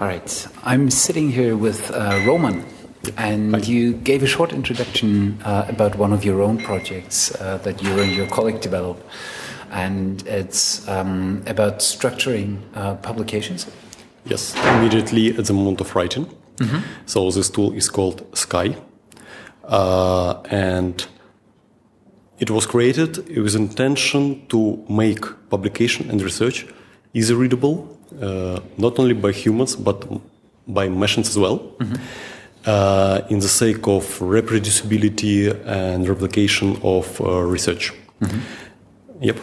All right. I'm sitting here with uh, Roman, and Hi. you gave a short introduction uh, about one of your own projects uh, that you and your colleague developed, and it's um, about structuring uh, publications. Yes, immediately at the moment of writing. So this tool is called Sky, uh, and it was created with intention to make publication and research easy readable, uh, not only by humans but by machines as well, uh, in the sake of reproducibility and replication of uh, research. Yep.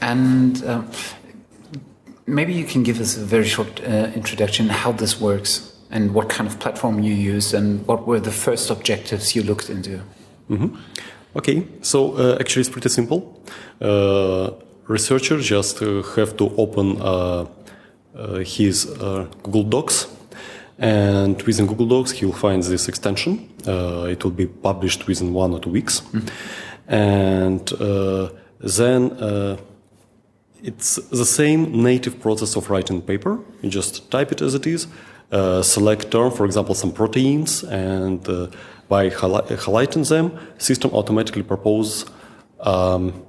And um, maybe you can give us a very short uh, introduction how this works and what kind of platform you use and what were the first objectives you looked into. Okay, so uh, actually it's pretty simple. Researcher just uh, have to open uh, uh, his Google Docs, and within Google Docs he will find this extension. It will be published within one or two weeks, and uh, then. Uh, it's the same native process of writing paper. You just type it as it is, uh, select term, for example, some proteins, and uh, by highli- highlighting them, system automatically proposes um,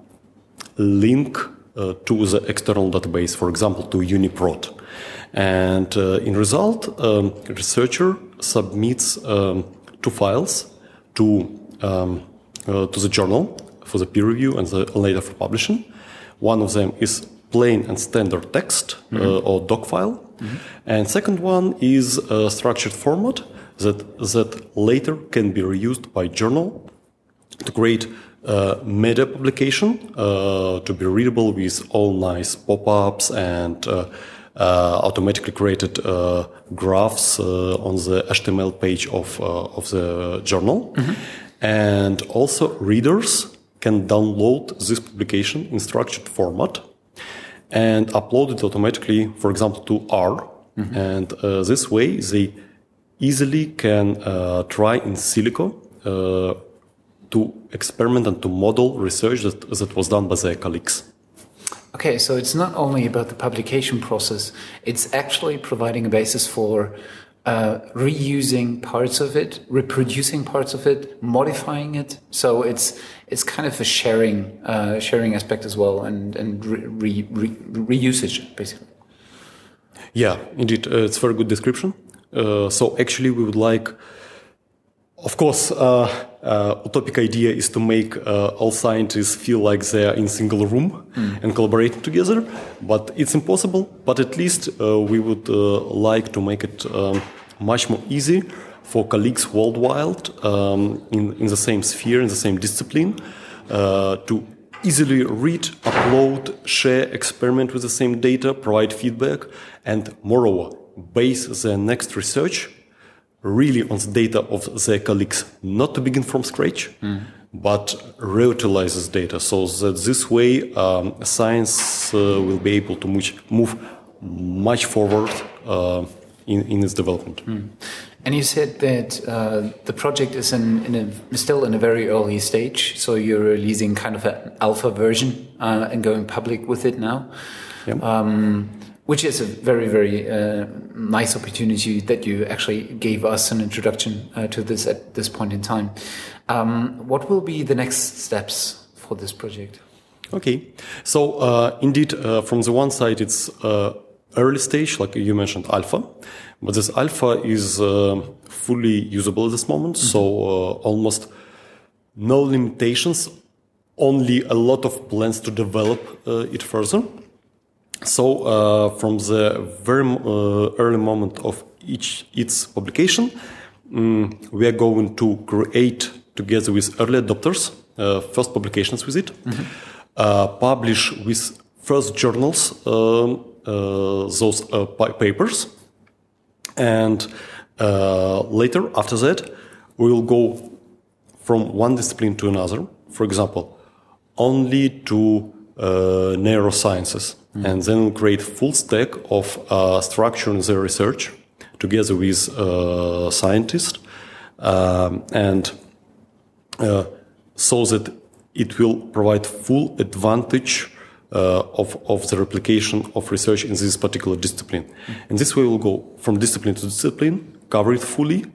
link uh, to the external database, for example, to UniProt. And uh, in result, um, researcher submits um, two files to um, uh, to the journal for the peer review and the, later for publishing. One of them is plain and standard text uh, or doc file, and second one is a structured format that that later can be reused by journal to create a media publication uh, to be readable with all nice pop-ups and uh, uh, automatically created uh, graphs uh, on the HTML page of, uh, of the journal. And also readers can download this publication in structured format and upload it automatically, for example, to R. And uh, this way they easily can uh, try in silico uh, to experiment and to model research that, that was done by their colleagues. Okay, so it's not only about the publication process, it's actually providing a basis for uh, reusing parts of it, reproducing parts of it, modifying it. So it's it's kind of a sharing uh, sharing aspect as well, and and re, re, re, reusage basically. Yeah, indeed, uh, it's a very good description. Uh, so actually, we would like, of course, uh, uh, utopic idea is to make uh, all scientists feel like they are in single room and collaborating together. But it's impossible. But at least uh, we would uh, like to make it um, much more easy for colleagues worldwide um, in, in the same sphere, in the same discipline, uh, to easily read, upload, share, experiment with the same data, provide feedback, and moreover, base their next research really on the data of their colleagues, not to begin from scratch, but reutilizes data so that this way um, science uh, will be able to much, move much forward uh, in, in its development. And you said that uh, the project is in, in a, still in a very early stage, so you're releasing kind of an alpha version uh, and going public with it now, Yep. um, which is a very, very uh, nice opportunity that you actually gave us an introduction uh, to this at this point in time. Um, what will be the next steps for this project? Okay, so uh, indeed, uh, from the one side, it's uh, early stage, like you mentioned, alpha, but this alpha is uh, fully usable at this moment, so uh, almost no limitations, only a lot of plans to develop uh, it further. So uh, from the very uh, early moment of each its publication, mm, we are going to create together with early adopters uh, first publications with it, uh, publish with first journals um, uh, those uh, pa- papers, and uh, later after that we will go from one discipline to another. For example, only to uh, neurosciences, and then create full stack of uh, structuring the research together with uh, scientists, um, and uh, so that it will provide full advantage uh, of, of the replication of research in this particular discipline. And this way we'll go from discipline to discipline, cover it fully,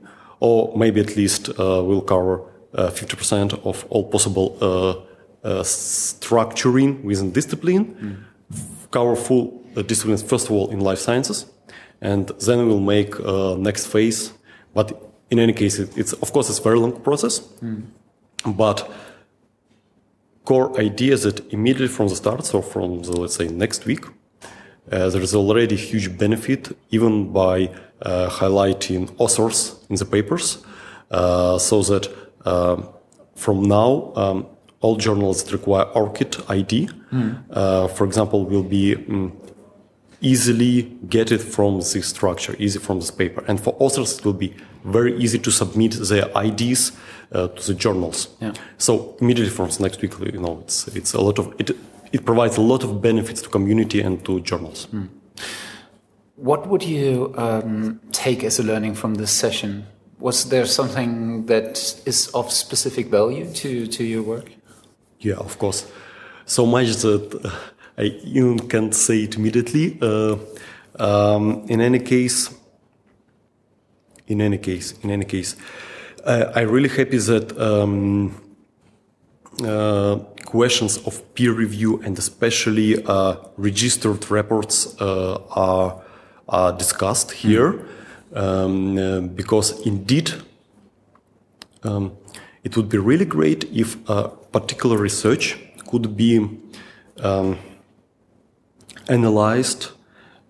or maybe at least uh, we'll cover uh, 50% of all possible structuring within discipline, cover full uh, disciplines, first of all, in life sciences, and then we'll make next phase. But in any case, it, it's of course it's a very long process, but core idea is that immediately from the start, so from the, let's say next week, uh, there is already huge benefit even by uh, highlighting authors in the papers, uh, so that um, from now um, all journals that require ORCID ID, mm. for example, will be um, easily get it from this structure, easy from this paper, and for authors it will be very easy to submit their IDs uh, to the journals. Yeah. So immediately from next week, you know, it's it's a lot of it. It provides a lot of benefits to community and to journals. Mm. What would you um, take as a learning from this session? Was there something that is of specific value to to your work? Yeah, of course. So much that uh, I even can't say it immediately. Uh, um, in any case, in any case, in any case, uh, I'm really happy that um, uh, questions of peer review and especially uh, registered reports uh, are, are, discussed here mm. um, uh, because indeed um, it would be really great if a particular research could be um, analyzed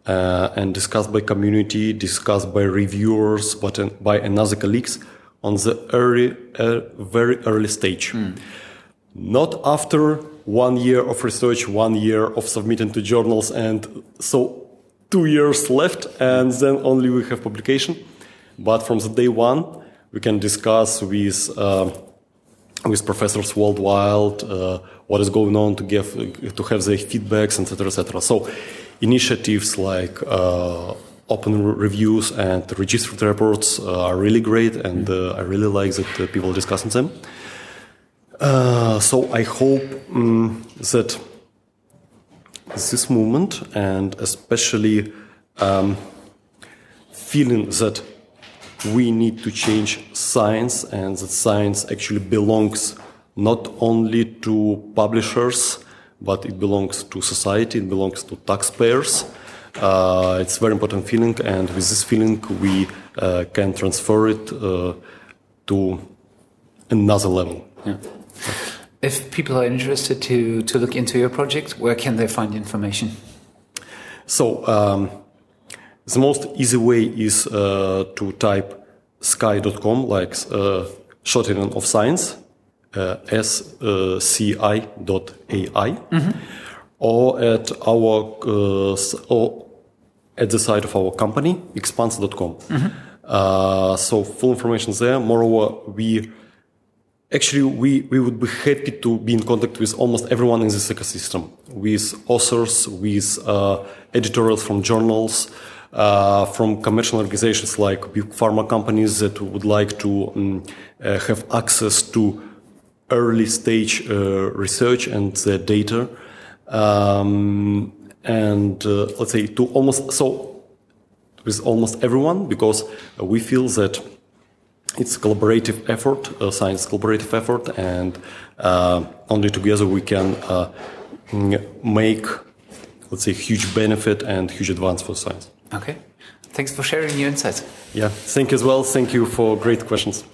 uh, and discussed by community, discussed by reviewers, but uh, by another colleagues on the early, uh, very early stage. Mm. Not after one year of research, one year of submitting to journals, and so two years left, and then only we have publication. But from the day one, we can discuss with uh, with professors worldwide uh, what is going on to give to have their feedbacks, etc., etc. So initiatives like uh, open reviews and registered reports uh, are really great, and I really like that people are discussing them. Uh, so I hope um, that this movement, and especially um, feeling that we need to change science, and that science actually belongs not only to publishers but it belongs to society, it belongs to taxpayers. Uh, it's a very important feeling, and with this feeling, we uh, can transfer it uh, to another level. Yeah. If people are interested to, to look into your project, where can they find information? So, um, the most easy way is uh, to type sci.com, like uh, shortening of science, uh, sci.ai mm-hmm. or at our uh, or at the site of our company expanse.com. Mm-hmm. Uh, so full information there. Moreover, we actually we, we would be happy to be in contact with almost everyone in this ecosystem, with authors, with uh, editorials from journals, uh, from commercial organizations like big pharma companies that would like to um, uh, have access to early stage uh, research and the data. Um, and uh, let's say to almost so with almost everyone because we feel that it's a collaborative effort, a science collaborative effort, and uh, only together we can uh, make, let's say, huge benefit and huge advance for science. Okay. Thanks for sharing your insights. Yeah, thank you as well. Thank you for great questions.